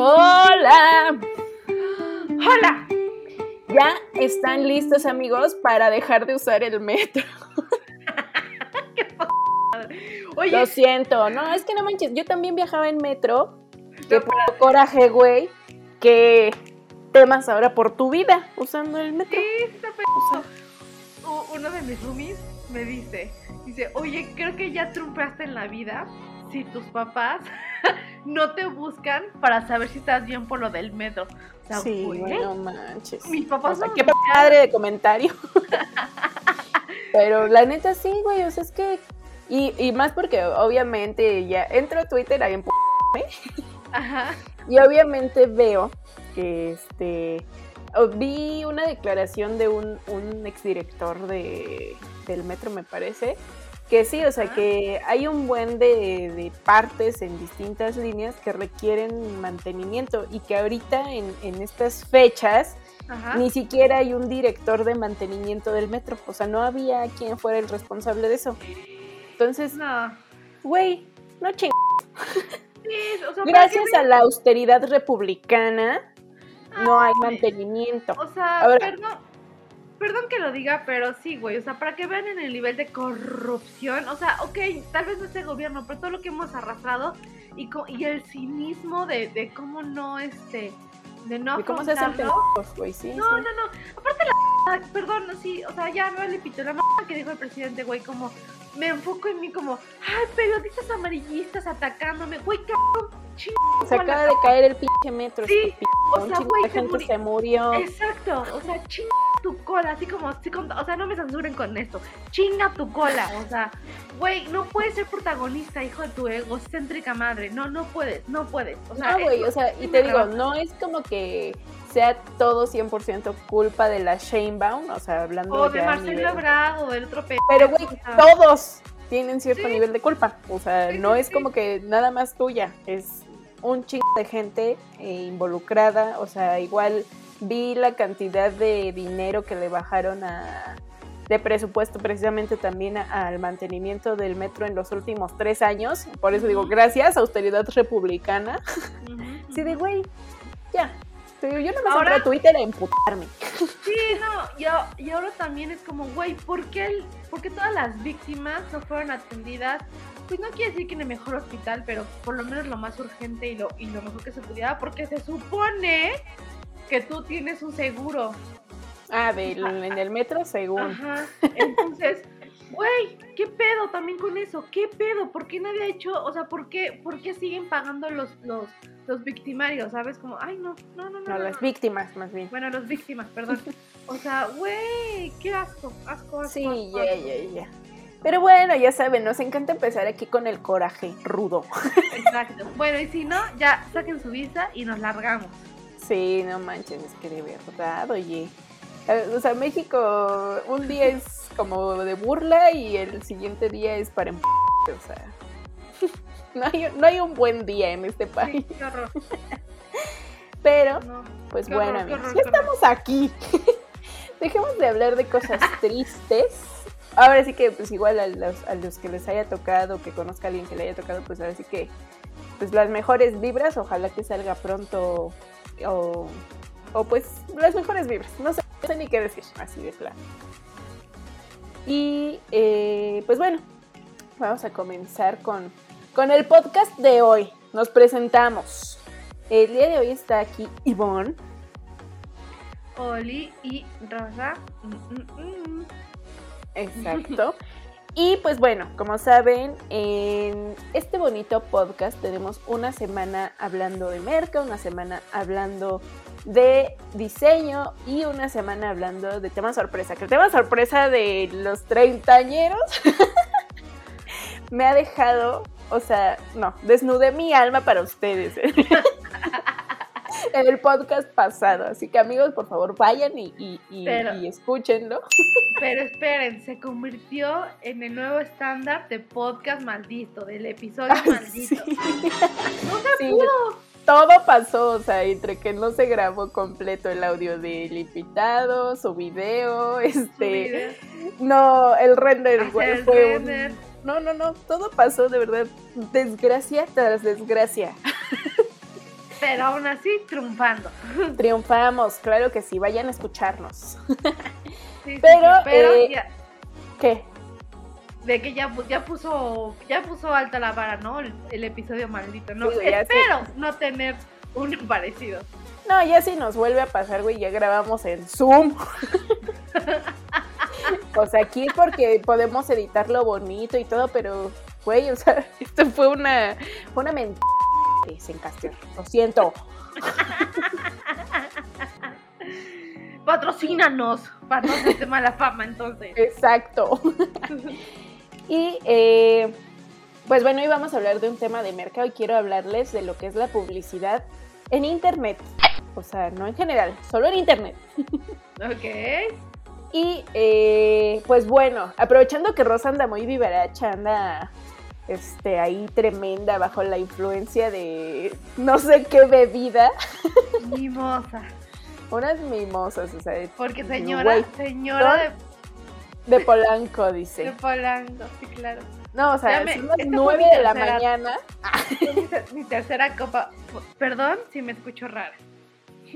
Hola. Hola. ¿Ya están listos amigos para dejar de usar el metro? Oye. Lo siento, no, es que no manches, yo también viajaba en metro. Qué coraje, güey, que temas ahora por tu vida usando el metro. Sí, está Uno de mis roomies me dice, dice, oye, creo que ya trumpeaste en la vida si tus papás no te buscan para saber si estás bien por lo del metro. sí, no manches. Mis papás Qué padre de comentario. Pero la neta sí, güey, o sea, es que... Y, y más porque obviamente ya entro a Twitter ahí en... Ajá. Y obviamente veo que este... Vi una declaración de un, un exdirector de, del metro, me parece, que sí, o sea, que hay un buen de, partes en distintas líneas que requieren mantenimiento y que ahorita en, estas fechas ni siquiera hay un director de mantenimiento del metro, o sea, no había quien fuera el responsable de eso. Entonces, güey, no, ching. Gracias a la austeridad republicana, no hay mantenimiento. O sea, Ahora, perdón que lo diga, pero sí, güey, o sea, para que vean en el nivel de corrupción, o sea, ok, tal vez no este gobierno, pero todo lo que hemos arrastrado y, y el cinismo de, de cómo no, este, de no cómo se hacen güey, sí. No, no, no, aparte la, perdón, sí, o sea, ya me vale pito, la mamá que dijo el presidente, güey, como, me enfoco en mí como, ay, periodistas amarillistas atacándome, güey, cabrón, Se acaba de caer el pinche metro. Sí, o sea, güey, gente se murió. Exacto, o sea, ching tu cola, así como, o sea, no me censuren con esto, chinga tu cola, o sea, güey, no puedes ser protagonista, hijo de tu egocéntrica madre, no, no puedes, no puedes, o sea, no, güey, o sea, y te digo, no es como que sea todo 100% culpa de la Shanebaum, o sea, hablando o de Marcelo Bravo, del otro Pero, güey, todos tienen cierto nivel de culpa, o sea, no es como que nada más tuya, es un chingo de gente eh, involucrada, o sea, igual vi la cantidad de dinero que le bajaron a, de presupuesto precisamente también al mantenimiento del metro en los últimos tres años. Por eso digo, gracias, austeridad republicana. Sí, de güey, ya. Yo no me ahora, a Twitter a emputarme. Sí, no, y, y ahora también es como, güey, ¿por qué, ¿por qué todas las víctimas no fueron atendidas? Pues no quiere decir que en el mejor hospital, pero por lo menos lo más urgente y lo, y lo mejor que se pudiera, porque se supone que tú tienes un seguro. Ah, en el metro según. Ajá. Entonces, güey, ¿qué pedo también con eso? ¿Qué pedo? ¿Por qué nadie ha hecho, o sea, por qué, por qué siguen pagando los, los, los victimarios? ¿Sabes? Como, ay, no, no, no, no. No, las víctimas, más bien. Bueno, las víctimas, perdón. O sea, güey, qué asco, asco, asco. Sí, ya, ya, ya. Pero bueno, ya saben, nos encanta empezar aquí con el coraje rudo. Exacto. Bueno, y si no, ya saquen su visa y nos largamos. Sí, no manches, es que de verdad, oye. Eh, o sea, México un día es como de burla y el siguiente día es para em... O sea, no hay, no hay un buen día en este país. qué horror. Pero, pues bueno, amigos, ya estamos aquí. Dejemos de hablar de cosas tristes. Ahora sí que, pues igual a los, a los que les haya tocado, que conozca a alguien que le haya tocado, pues ahora sí que, pues las mejores vibras. Ojalá que salga pronto o, pues las mejores vibras. No sé, ni qué decir, así de plano. Y eh, pues bueno, vamos a comenzar con, con el podcast de hoy. Nos presentamos. El día de hoy está aquí Ivonne. Oli y Rosa. Mm, mm, mm. Exacto. Y pues bueno, como saben, en este bonito podcast tenemos una semana hablando de merca, una semana hablando de diseño y una semana hablando de tema sorpresa. Que el tema sorpresa de los treintañeros me ha dejado, o sea, no, desnudé mi alma para ustedes. en el podcast pasado. Así que amigos, por favor, vayan y, y, escúchenlo. Pero esperen, se convirtió en el nuevo estándar de podcast maldito, del episodio maldito. No se pudo. Todo pasó, o sea, entre que no se grabó completo el audio del invitado, su video, este, no, el render fue un, no, no, no, todo pasó de verdad, desgracia tras desgracia. Pero aún así, triunfando. Triunfamos, claro que sí, vayan a escucharnos. pero, pero eh, ¿qué? De que ya, ya puso ya puso alta la vara, ¿no? El, episodio maldito, ¿no? Espero no tener uno parecido. No, ya si nos vuelve a pasar, güey, ya grabamos en Zoom. o sea, aquí porque podemos editarlo bonito y todo, pero, güey, o sea, esto fue una, fue una mentira Caster. Lo siento. Patrocínanos para no hacerte mala fama, entonces. Exacto. y eh, pues bueno, hoy vamos a hablar de un tema de mercado y quiero hablarles de lo que es la publicidad en Internet. O sea, no en general, solo en Internet. ok. Y eh, pues bueno, aprovechando que Rosa anda muy vivaracha, anda este, ahí tremenda bajo la influencia de no sé qué bebida. Mimosa. Unas mimosas, o sea. Porque señora, señora de... De Polanco, dice. De Polanco, sí, claro. No, o sea, son las nueve de la mañana. Mi, tercera copa. Perdón si me escucho rara.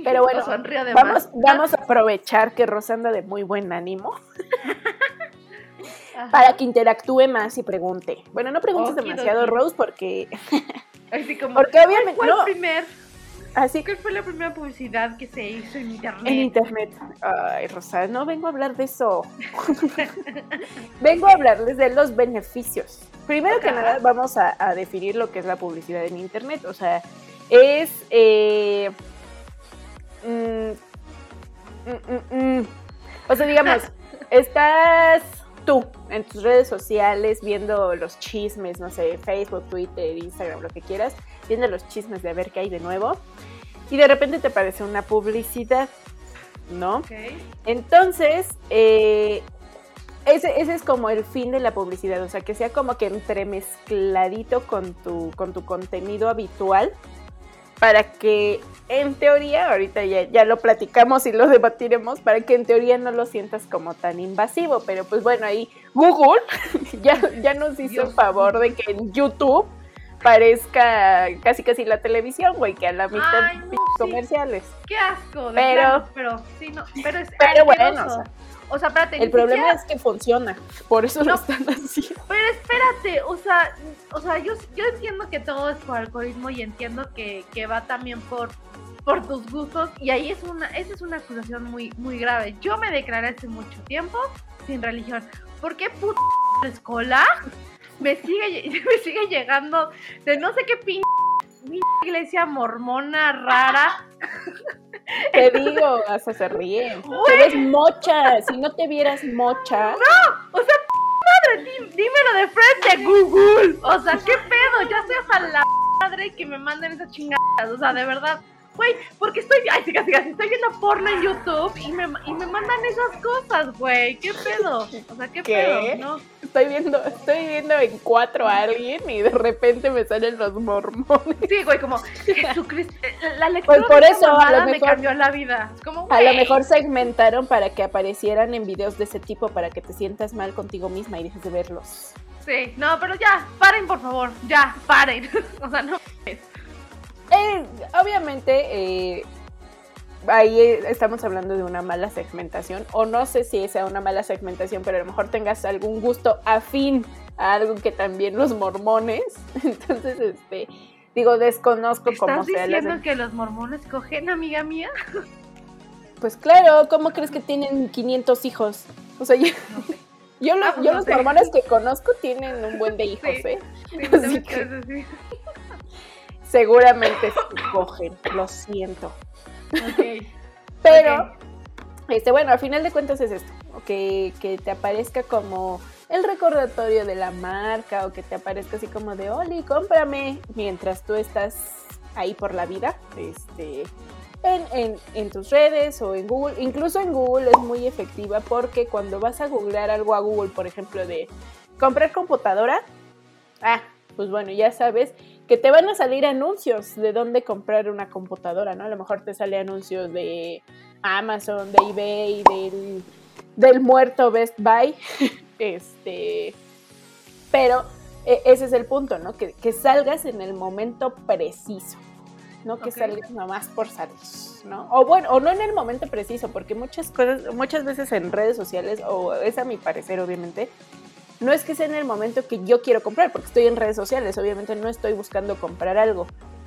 Pero bueno, vamos, vamos a aprovechar que Rosa anda de muy buen ánimo. para que interactúe más y pregunte. Bueno, no preguntes demasiado, Rose, porque. Así como, porque obviamente. ¿Cuál fue primer? Así que fue la primera publicidad que se hizo en internet. En internet. Ay, Rosa, no vengo a hablar de eso. vengo a hablarles de los beneficios. Primero que nada, vamos a, definir lo que es la publicidad en internet. O sea, es. Eh, mm, mm, mm, o sea, digamos, estás tú en tus redes sociales viendo los chismes, no sé, Facebook, Twitter, Instagram, lo que quieras, viendo los chismes de a ver qué hay de nuevo y de repente te aparece una publicidad, ¿no? Entonces, eh, ese, ese, es como el fin de la publicidad, o sea, que sea como que entremezcladito con tu, con tu contenido habitual para que en teoría, ahorita ya, lo platicamos y lo debatiremos, para que en teoría no lo sientas como tan invasivo, pero pues bueno, ahí Google ya, ya nos hizo el favor de que en YouTube parezca casi casi la televisión, güey, que a la mitad comerciales. Qué asco, pero, pero sí, no, pero es pero bueno, o sea, espérate. El problema es que funciona, por eso lo están haciendo. Pero espérate, o sea, o sea, yo, yo entiendo que todo es por algoritmo y entiendo que, que va también por, por tus gustos y ahí es una, esa es una acusación muy, muy grave. Yo me declaré hace mucho tiempo sin religión. ¿Por qué puta escolar me sigue, me sigue llegando de no sé qué pinche iglesia mormona rara? Te digo, hasta se ríe. Eres mocha. Si no te vieras mocha. No, o sea, madre, dímelo de frente, Google. O sea, ¿qué pedo? Ya seas a la madre que me manden esas chingadas. O sea, de verdad. Güey, porque estoy, ay, sí, casi, casi, estoy viendo porno en YouTube y me, y me mandan esas cosas, güey. ¿Qué pedo? O sea, ¿qué, pedo? ¿No? Estoy viendo, estoy viendo en cuatro a alguien y de repente me salen los mormones. Sí, güey, como Jesucristo. La lectura pues por eso a lo mejor, me cambió la vida. Como, a lo mejor segmentaron para que aparecieran en videos de ese tipo para que te sientas mal contigo misma y dejes de verlos. Sí, no, pero ya, paren por favor, ya, paren. o sea, no. Eh, obviamente, eh, ahí estamos hablando de una mala segmentación, o no sé si sea una mala segmentación, pero a lo mejor tengas algún gusto afín a algo que también los mormones. Entonces, este, digo, desconozco cómo sea. ¿Estás diciendo que los mormones cogen, amiga mía? Pues claro, ¿cómo crees que tienen 500 hijos? O sea, yo, yo, los, ah, mormones que conozco tienen un buen de hijos, ¿eh? Sí, que seguramente se cogen, lo siento. Pero, este, bueno, al final de cuentas es esto, que, que te aparezca como el recordatorio de la marca o que te aparezca así como de, Oli, cómprame, mientras tú estás ahí por la vida, este, en, en, en, tus redes o en Google. Incluso en Google es muy efectiva porque cuando vas a googlear algo a Google, por ejemplo, de comprar computadora, ah, pues bueno, ya sabes que te van a salir anuncios de dónde comprar una computadora, ¿no? A lo mejor te sale anuncios de Amazon, de eBay, del, del muerto Best Buy, este, pero e, ese es el punto, ¿no? Que, que salgas en el momento preciso. no que salgas nomás por salir, ¿no? O bueno, o no en el momento preciso, porque muchas cosas, muchas veces en redes sociales, o es a mi parecer, obviamente, no es que sea en el momento que yo quiero comprar, porque estoy en redes sociales, obviamente no estoy buscando comprar algo.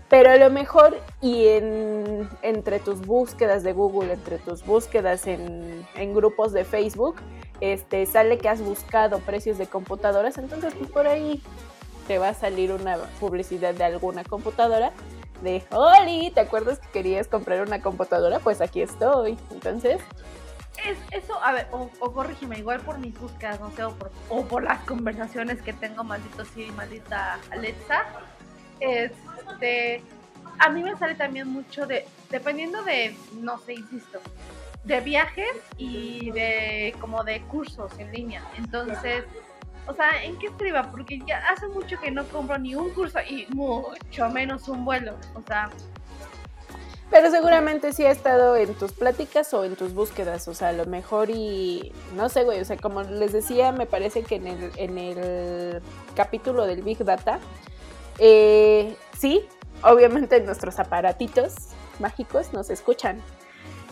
Pero a lo mejor y en, entre tus búsquedas de Google, entre tus búsquedas en, en, grupos de Facebook, este, sale que has buscado precios de computadoras, entonces pues por ahí te va a salir una publicidad de alguna computadora de, Oli, ¿te acuerdas que querías comprar una computadora? Pues aquí estoy. Entonces... Es, eso, a ver, o, corrígeme, igual por mis búsquedas, no sé, o por, o por las conversaciones que tengo, maldito Siri, maldita Alexa, este, a mí me sale también mucho de, dependiendo de, no sé, insisto, de viajes y de como de cursos en línea. Entonces, o sea, ¿en qué estriba? Porque ya hace mucho que no compro ni un curso y mucho menos un vuelo. O sea. Pero seguramente sí ha estado en tus pláticas o en tus búsquedas. O sea, a lo mejor y. No sé, güey. O sea, como les decía, me parece que en el, en el capítulo del Big Data. Eh, sí, obviamente nuestros aparatitos mágicos nos escuchan.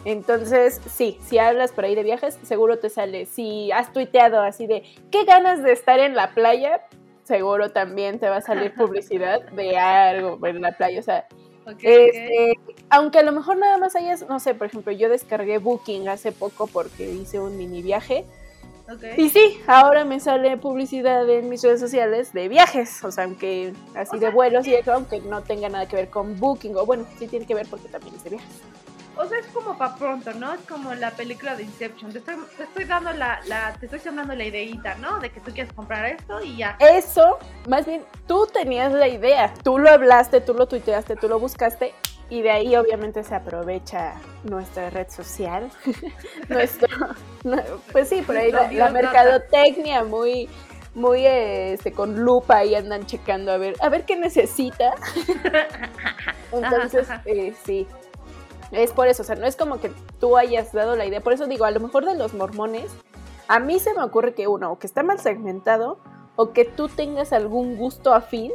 Entonces, sí, si hablas por ahí de viajes, seguro te sale. Si has tuiteado así de, ¿qué ganas de estar en la playa? Seguro también te va a salir publicidad de algo en la playa. O sea, este, aunque a lo mejor nada más hayas, no sé, por ejemplo, yo descargué Booking hace poco porque hice un mini viaje. Y sí, ahora me sale publicidad en mis redes sociales de viajes, o sea, aunque así de vuelos y eso, aunque no tenga nada que ver con Booking, o bueno, sí tiene que ver porque también es de viajes. O sea, es como para pronto, ¿no? Es como la película de Inception. Te estoy, te estoy dando la, la, te estoy sembrando la ideita, ¿no? De que tú quieres comprar esto y ya. Eso, más bien, tú tenías la idea. Tú lo hablaste, tú lo tuiteaste, tú lo buscaste. Y de ahí obviamente se aprovecha nuestra red social. Nuestro, pues sí, por ahí la, mercadotecnia muy, muy este, con lupa y andan checando a ver, a ver qué necesita. Entonces, eh, sí, es por eso, o sea, no es como que tú hayas dado la idea. Por eso digo, a lo mejor de los mormones, a mí se me ocurre que uno, o que está mal segmentado, o que tú tengas algún gusto afín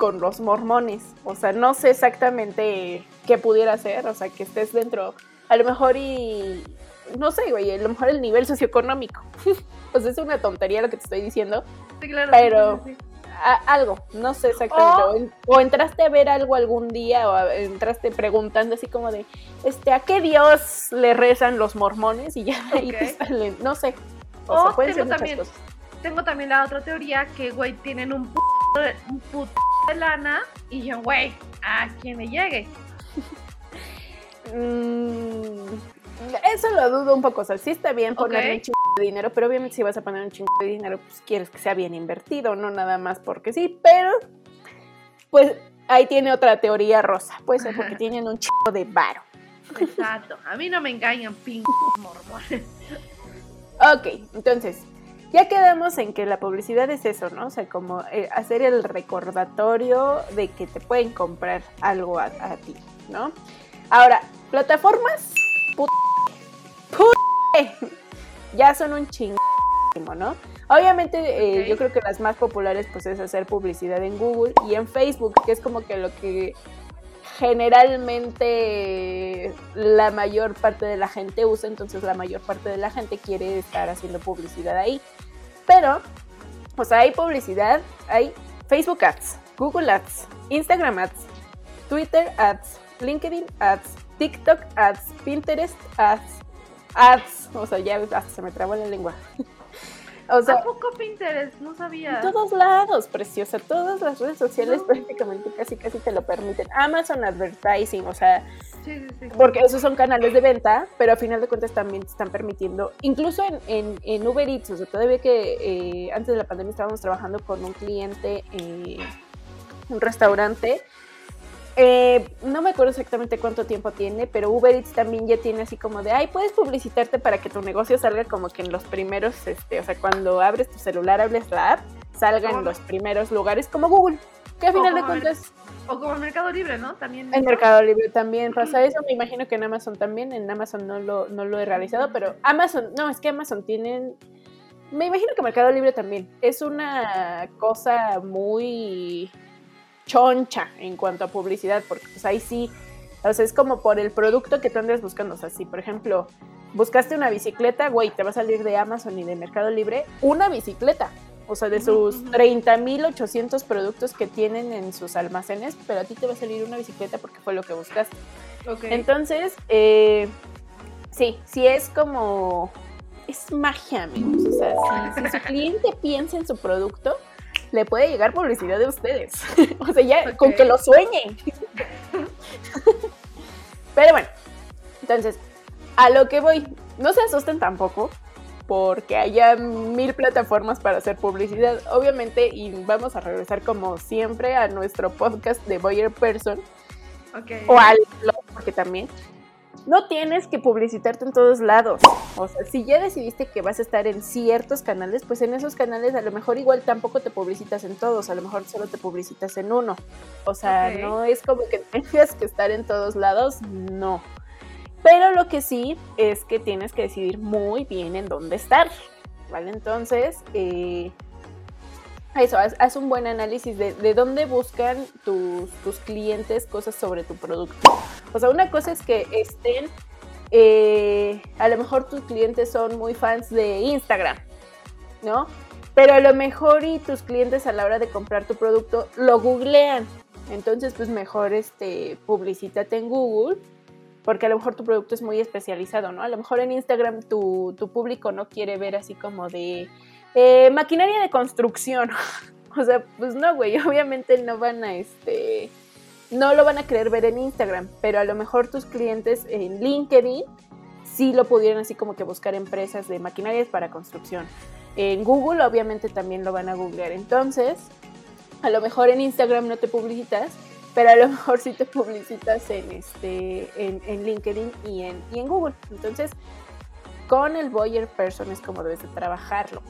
con los mormones. O sea, no sé exactamente qué pudiera ser, o sea, que estés dentro, a lo mejor y, no sé, güey, a lo mejor el nivel socioeconómico. sea, es una tontería lo que te estoy diciendo. Sí, claro. Pero algo, no sé exactamente. O, entraste a ver algo algún día o entraste preguntando así como de, este, ¿a qué Dios le rezan los mormones? Y ya ahí te salen, no sé. O, sea, pueden ser muchas también, cosas. Tengo también la otra teoría que, güey, tienen un puto, un puto de lana y yo, güey, a quien me llegue. Mm, eso lo dudo un poco. O sea, sí está bien ponerle un chingo de dinero, pero obviamente si vas a poner un chingo de dinero, pues quieres que sea bien invertido, no nada más porque sí. Pero, pues ahí tiene otra teoría rosa. Puede ser porque tienen un chingo de varo. Exacto. A mí no me engañan, ping mormones. Ok, entonces, ya quedamos en que la publicidad es eso, ¿no? O sea, como eh, hacer el recordatorio de que te pueden comprar algo a, a ti, ¿no? Ahora, plataformas ya son un chingo, ¿no? Obviamente eh, yo creo que las más populares pues es hacer publicidad en Google y en Facebook, que es como que lo que generalmente la mayor parte de la gente usa, entonces la mayor parte de la gente quiere estar haciendo publicidad ahí. Pero, pues hay publicidad, hay Facebook Ads, Google Ads, Instagram Ads, Twitter Ads, LinkedIn Ads, TikTok Ads, Pinterest Ads, ads, o sea, ya hasta se me trabó la lengua. O sea, ¿A poco Pinterest? No sabía. En todos lados, preciosa. Todas las redes sociales prácticamente casi casi te lo permiten. Amazon Advertising, o sea, sí, sí, sí. porque esos son canales de venta, pero a final de cuentas también te están permitiendo, incluso en, en, Uber Eats, o sea, todavía que eh, antes de la pandemia estábamos trabajando con un cliente, eh, un restaurante, eh, no me acuerdo exactamente cuánto tiempo tiene, pero Uber Eats también ya tiene así como de, ay, puedes publicitarte para que tu negocio salga como que en los primeros, este, o sea, cuando abres tu celular, hables la app, salga en los primeros lugares como Google, que a final de cuentas... O como el Mercado Libre, ¿no? También. En Mercado Libre también pasa eso, me imagino que en Amazon también, en Amazon no lo, no lo he realizado, pero Amazon, no, es que Amazon tienen... Me imagino que Mercado Libre también. Es una cosa muy choncha en cuanto a publicidad, porque pues ahí sí O sea, es como por el producto que tú andas buscando. O sea, si por ejemplo buscaste una bicicleta, güey, te va a salir de Amazon y de Mercado Libre una bicicleta. O sea, de sus 30.800 productos que tienen en sus almacenes, pero a ti te va a salir una bicicleta porque fue lo que buscaste. Entonces, eh, sí, sí es como... Es magia, amigos. O sea, si, si su cliente piensa en su producto, le puede llegar publicidad de ustedes. o sea, ya con que lo sueñen. Pero bueno, entonces, a lo que voy, no se asusten tampoco porque haya mil plataformas para hacer publicidad, obviamente, y vamos a regresar como siempre a nuestro podcast de Boyer Person, o al blog, porque también no tienes que publicitarte en todos lados. O sea, si ya decidiste que vas a estar en ciertos canales, pues en esos canales a lo mejor igual tampoco te publicitas en todos, a lo mejor solo te publicitas en uno. O sea, no es como que tengas que estar en todos lados, no. Pero lo que sí es que tienes que decidir muy bien en dónde estar. ¿Vale? Entonces, eh, eso, haz, un buen análisis de, dónde buscan tus, clientes cosas sobre tu producto. O sea, una cosa es que estén, eh, a lo mejor tus clientes son muy fans de Instagram, ¿no? Pero a lo mejor y tus clientes a la hora de comprar tu producto lo googlean. Entonces, pues mejor este, publicítate en Google porque a lo mejor tu producto es muy especializado, ¿no? A lo mejor en Instagram tu, tu público no quiere ver así como de eh, maquinaria de construcción. o sea, pues no, güey, obviamente no van a, este, no lo van a querer ver en Instagram, pero a lo mejor tus clientes en LinkedIn sí lo pudieran así como que buscar empresas de maquinarias para construcción. En Google obviamente también lo van a googlear. Entonces, a lo mejor en Instagram no te publicitas, pero a lo mejor sí te publicitas en, este, en, LinkedIn y en, y en Google. Entonces, con el Boyer Person es como debes de trabajarlo.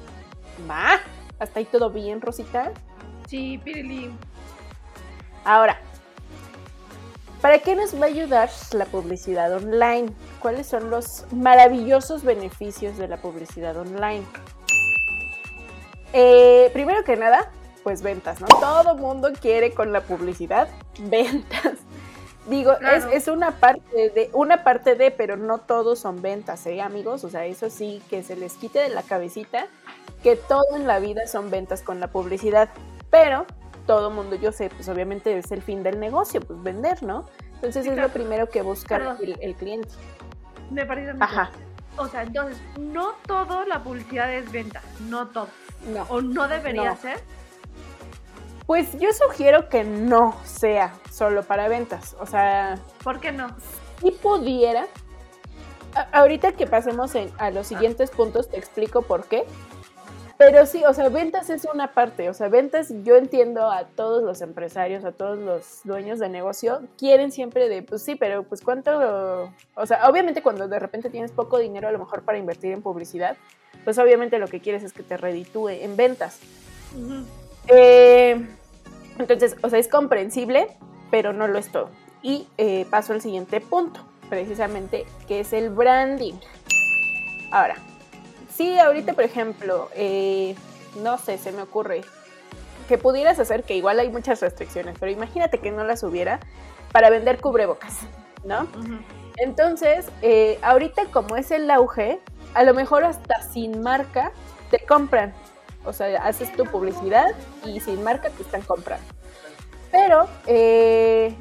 Va, hasta ahí todo bien, Rosita. Sí, Pirili. Ahora, ¿para qué nos va a ayudar la publicidad online? ¿Cuáles son los maravillosos beneficios de la publicidad online? Eh, primero que nada, pues ventas, ¿no? Todo mundo quiere con la publicidad ventas. Digo, es, es, una parte de, una parte de, pero no todos son ventas, ¿eh, amigos? O sea, eso sí, que se les quite de la cabecita que todo en la vida son ventas con la publicidad, pero todo mundo, yo sé, pues obviamente es el fin del negocio, pues vender, ¿no? Entonces es lo primero que busca el, cliente. Me parece Ajá. O sea, entonces, no todo la publicidad es venta, no todo. No. O no debería ser. Pues yo sugiero que no sea solo para ventas. O sea. ¿Por qué no? Si pudiera. ahorita que pasemos a los siguientes puntos, te explico por qué. Pero sí, o sea, ventas es una parte, o sea, ventas, yo entiendo a todos los empresarios, a todos los dueños de negocio, quieren siempre de, pues sí, pero pues cuánto, o sea, obviamente cuando de repente tienes poco dinero a lo mejor para invertir en publicidad, pues obviamente lo que quieres es que te reditúe en ventas. Eh, entonces, o sea, es comprensible, pero no lo es todo. Y eh, paso al siguiente punto, precisamente, que es el branding. Ahora, Sí, ahorita, por ejemplo, eh, no sé, se me ocurre que pudieras hacer, que igual hay muchas restricciones, pero imagínate que no las hubiera para vender cubrebocas, ¿no? Entonces, eh, ahorita como es el auge, a lo mejor hasta sin marca te compran. O sea, haces tu publicidad y sin marca te están comprando. Pero eh,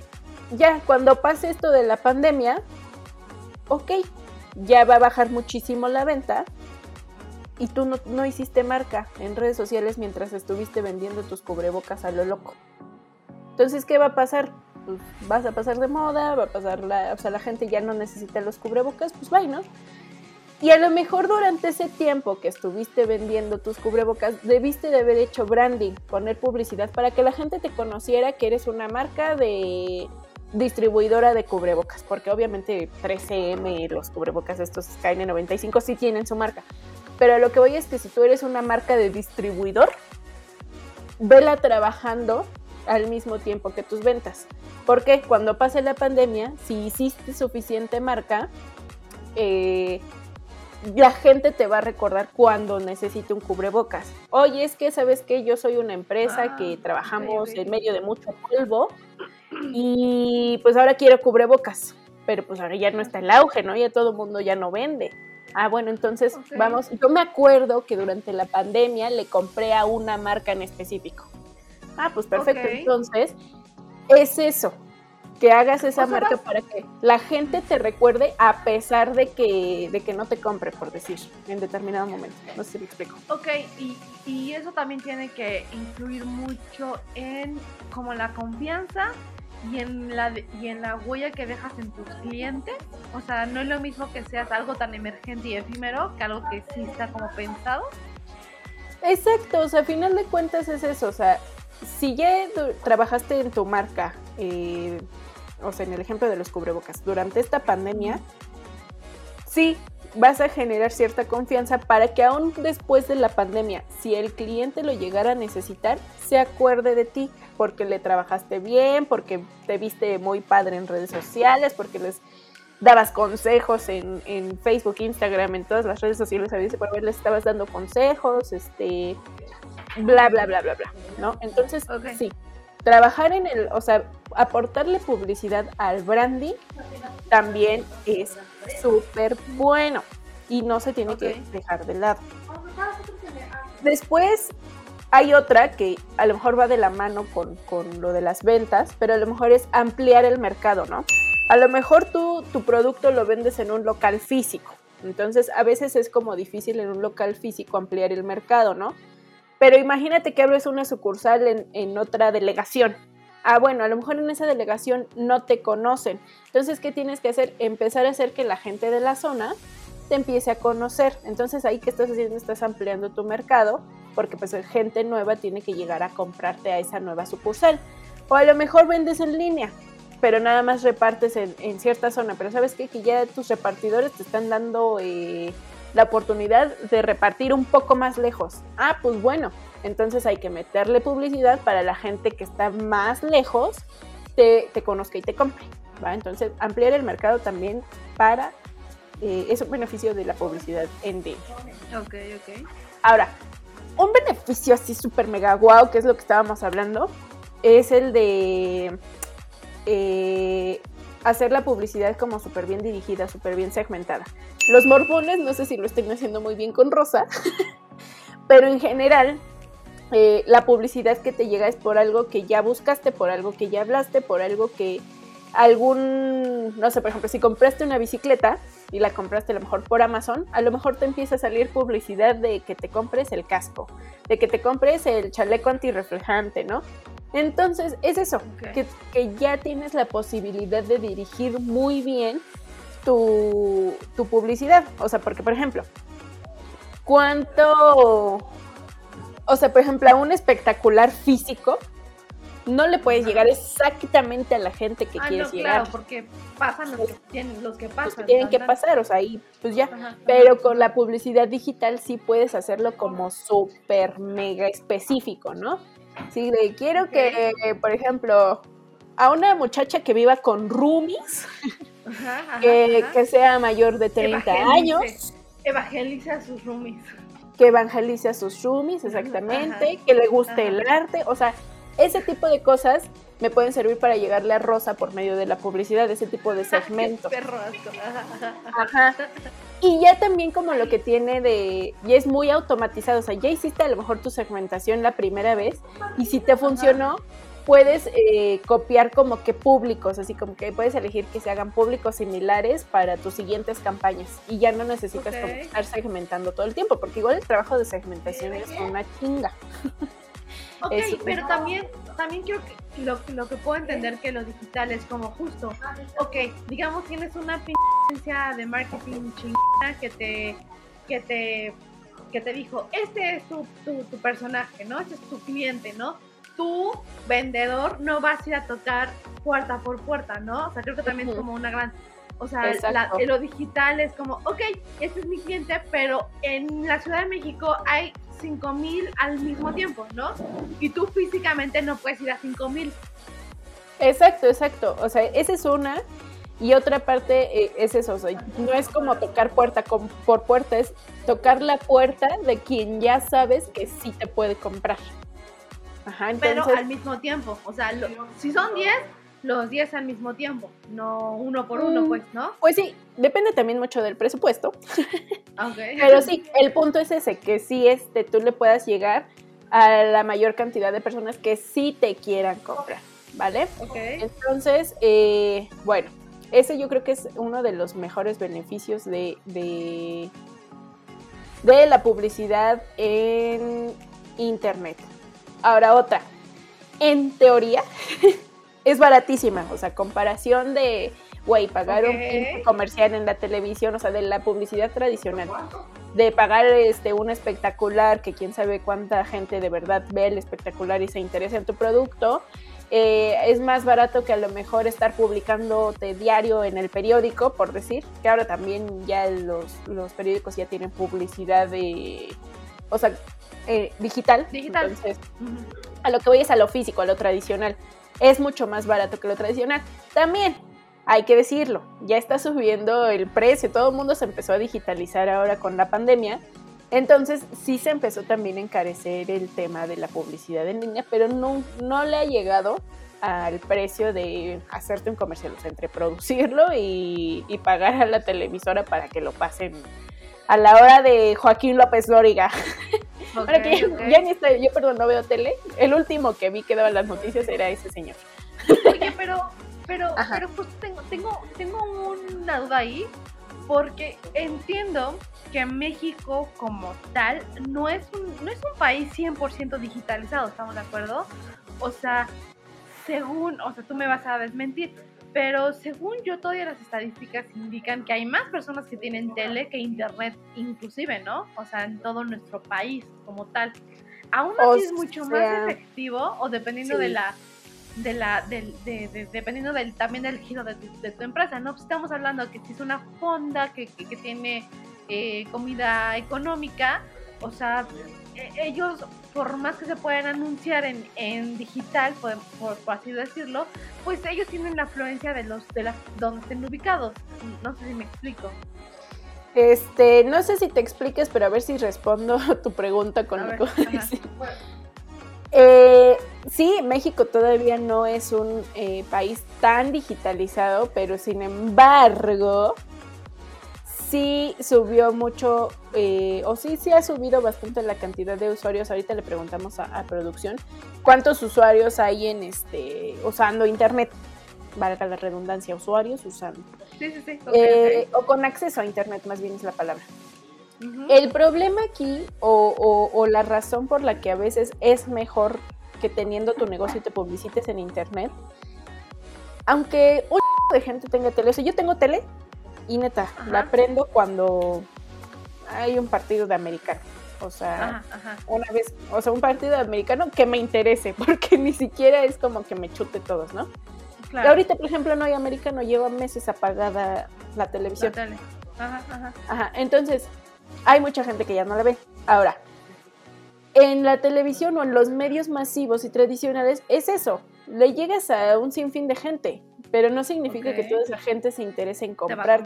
ya cuando pase esto de la pandemia, ok, ya va a bajar muchísimo la venta y tú no, hiciste marca en redes sociales mientras estuviste vendiendo tus cubrebocas a lo loco. Entonces, ¿qué va a pasar? Pues vas a pasar de moda, va a pasar la, o sea, la gente ya no necesita los cubrebocas, pues vaya, ¿no? Y a lo mejor durante ese tiempo que estuviste vendiendo tus cubrebocas, debiste de haber hecho branding, poner publicidad para que la gente te conociera que eres una marca de distribuidora de cubrebocas, porque obviamente 3M, los cubrebocas estos KN95 sí tienen su marca, pero lo que voy es que si tú eres una marca de distribuidor, vela trabajando al mismo tiempo que tus ventas. Porque cuando pase la pandemia, si hiciste suficiente marca, eh, la gente te va a recordar cuando necesite un cubrebocas. Oye, es que sabes que yo soy una empresa que ah, trabajamos en medio de mucho polvo y pues ahora quiero cubrebocas, pero pues ahora ya no está el auge, ¿no? Ya todo el mundo ya no vende. Ah, bueno, entonces vamos, yo me acuerdo que durante la pandemia le compré a una marca en específico. Ah, pues perfecto, entonces es eso, que hagas esa marca para que la gente te recuerde a pesar de que, de que no te compre, por decir, en determinado momento. No sé si me explico. Ok, y, y eso también tiene que influir mucho en como la confianza y en la y en la huella que dejas en tus clientes. O sea, no es lo mismo que seas algo tan emergente y efímero que algo que sí está como pensado. Exacto, o sea, a final de cuentas es eso, o sea, si ya trabajaste en tu marca, eh, o sea, en el ejemplo de los cubrebocas, durante esta pandemia, sí vas a generar cierta confianza para que aún después de la pandemia, si el cliente lo llegara a necesitar, se acuerde de ti, porque le trabajaste bien, porque te viste muy padre en redes sociales, porque les dabas consejos en, en Facebook, Instagram, en todas las redes sociales, a veces por ver les estabas dando consejos, este, bla, bla, bla, bla, bla, ¿no? Entonces, sí, trabajar en el, o sea, aportarle publicidad al branding también es súper bueno y no se tiene que dejar de lado. Después hay otra que a lo mejor va de la mano con, con, lo de las ventas, pero a lo mejor es ampliar el mercado, ¿no? A lo mejor tú tu producto lo vendes en un local físico, entonces a veces es como difícil en un local físico ampliar el mercado, ¿no? Pero imagínate que abres una sucursal en, en otra delegación. Ah, bueno, a lo mejor en esa delegación no te conocen. Entonces, ¿qué tienes que hacer? Empezar a hacer que la gente de la zona te empiece a conocer. Entonces, ahí que estás haciendo, estás ampliando tu mercado, porque pues gente nueva tiene que llegar a comprarte a esa nueva sucursal. O a lo mejor vendes en línea, pero nada más repartes en, en cierta zona. Pero sabes qué? que ya tus repartidores te están dando eh, la oportunidad de repartir un poco más lejos. Ah, pues bueno, entonces hay que meterle publicidad para la gente que está más lejos te, conozca y te compre. ¿va? Entonces, ampliar el mercado también para eh, es un beneficio de la publicidad en línea. Ok, ok. Ahora, un beneficio así súper mega guau, que es lo que estábamos hablando, es el de eh, hacer la publicidad como súper bien dirigida, súper bien segmentada. Los morbones, no sé si lo estén haciendo muy bien con Rosa, pero en general eh, la publicidad que te llega es por algo que ya buscaste, por algo que ya hablaste, por algo que algún, no sé, por ejemplo, si compraste una bicicleta y la compraste a lo mejor por Amazon, a lo mejor te empieza a salir publicidad de que te compres el casco, de que te compres el chaleco antirreflejante, ¿no? Entonces, es eso, que, ya tienes la posibilidad de dirigir muy bien tu, publicidad. O sea, porque, por ejemplo, ¿cuánto... O sea, por ejemplo, a un espectacular físico, no le puedes llegar exactamente a la gente que ah, quieres no, llegar. Claro, porque pasan los que tienen, los que pasan. tienen que pasar, o sea, ahí pues ya. Pero con la publicidad digital sí puedes hacerlo como súper mega específico, ¿no? Sí, de quiero que, por ejemplo, a una muchacha que viva con roomies, que, sea mayor de 30 años. Evangelice a sus roomies. Que evangelice a sus roomies, exactamente. Que le guste el arte. O sea, ese tipo de cosas me pueden servir para llegarle a Rosa por medio de la publicidad, ese tipo de segmento. Ajá. Y ya también como lo que tiene de, y es muy automatizado, o sea, ya hiciste a lo mejor tu segmentación la primera vez y si te funcionó, puedes eh, copiar como que públicos, así como que puedes elegir que se hagan públicos similares para tus siguientes campañas y ya no necesitas estar segmentando todo el tiempo, porque igual el trabajo de segmentación es una chinga. Ok, pero también, también creo que lo, lo, que puedo entender que lo digital es como justo, ok, digamos tienes una agencia de marketing chingada que te, que te, que te dijo, este es tu, tu, tu personaje, ¿no? Este es tu cliente, ¿no? Tu vendedor no vas a ir a tocar puerta por puerta, ¿no? O sea, creo que también es como una gran o sea, lo digital es como, ok, este es mi cliente, pero en la Ciudad de México hay 5000 al mismo tiempo, ¿no? Y tú físicamente no puedes ir a 5000. Exacto, exacto. O sea, esa es una. Y otra parte eh, es eso, o sea, no es como tocar puerta por puerta, es tocar la puerta de quien ya sabes que sí te puede comprar. Ajá, entonces... Pero al mismo tiempo, o sea, si son 10, los 10 al mismo tiempo, no uno por uno, mm, pues, ¿no? Pues sí, depende también mucho del presupuesto. Okay. Pero sí, el punto es ese, que sí este, tú le puedas llegar a la mayor cantidad de personas que sí te quieran comprar, ¿vale? Okay. Entonces, eh, bueno, ese yo creo que es uno de los mejores beneficios de, de, de la publicidad en Internet. Ahora otra, en teoría es baratísima, o sea, comparación de, güey, pagar un comercial en la televisión, o sea, de la publicidad tradicional, de pagar este un espectacular que quién sabe cuánta gente de verdad ve el espectacular y se interesa en tu producto, eh, es más barato que a lo mejor estar publicándote diario en el periódico, por decir, que ahora también ya los, los periódicos ya tienen publicidad de, o sea, eh, digital. Digital. Entonces, a lo que voy es a lo físico, a lo tradicional. Es mucho más barato que lo tradicional. También, hay que decirlo, ya está subiendo el precio, todo el mundo se empezó a digitalizar ahora con la pandemia. Entonces sí se empezó también a encarecer el tema de la publicidad en línea, pero no, no le ha llegado al precio de hacerte un comercial, o sea, entre producirlo y, y pagar a la televisora para que lo pasen a la hora de Joaquín López Lóriga. ya ni estoy, yo perdón, no veo tele. El último que vi que daba las noticias era ese señor. Oye, pero, pero, pero pues tengo, tengo, tengo una duda ahí, porque entiendo que México como tal no es un, no es un país 100% digitalizado, ¿estamos de acuerdo? O sea, según, o sea, tú me vas a desmentir, pero según yo todavía las estadísticas indican que hay más personas que tienen tele que internet inclusive, ¿no? O sea, en todo nuestro país como tal. Aún así es mucho más efectivo o dependiendo de la de la del de, dependiendo del también del giro de, tu empresa, ¿no? Pues estamos hablando que si es una fonda que, que, tiene eh, comida económica, o sea, ellos, por más que se puedan anunciar en, en digital, por, por, así decirlo, pues ellos tienen la afluencia de los de la, donde estén ubicados. No sé si me explico. Este, no sé si te expliques, pero a ver si respondo tu pregunta con lo que eh, sí, México todavía no es un eh, país tan digitalizado, pero sin embargo, sí subió mucho, eh, o sí, sí ha subido bastante la cantidad de usuarios. Ahorita le preguntamos a, producción cuántos usuarios hay en este usando internet. Valga la redundancia, usuarios usando. Sí, sí, sí. Eh, o con acceso a internet, más bien es la palabra. El problema aquí, o, o, la razón por la que a veces es mejor que teniendo tu negocio te publicites en internet, aunque un de gente tenga tele, o sea, yo tengo tele, y neta, la prendo cuando hay un partido de americano. O sea, una vez, o sea, un partido de americano que me interese, porque ni siquiera es como que me chute todos, ¿no? Claro. Y ahorita, por ejemplo, no hay americano, lleva meses apagada la televisión. Ajá, ajá. Ajá, entonces, hay mucha gente que ya no la ve. Ahora, en la televisión o en los medios masivos y tradicionales es eso, le llegas a un sinfín de gente. Pero no significa que toda esa gente se interese en comprar.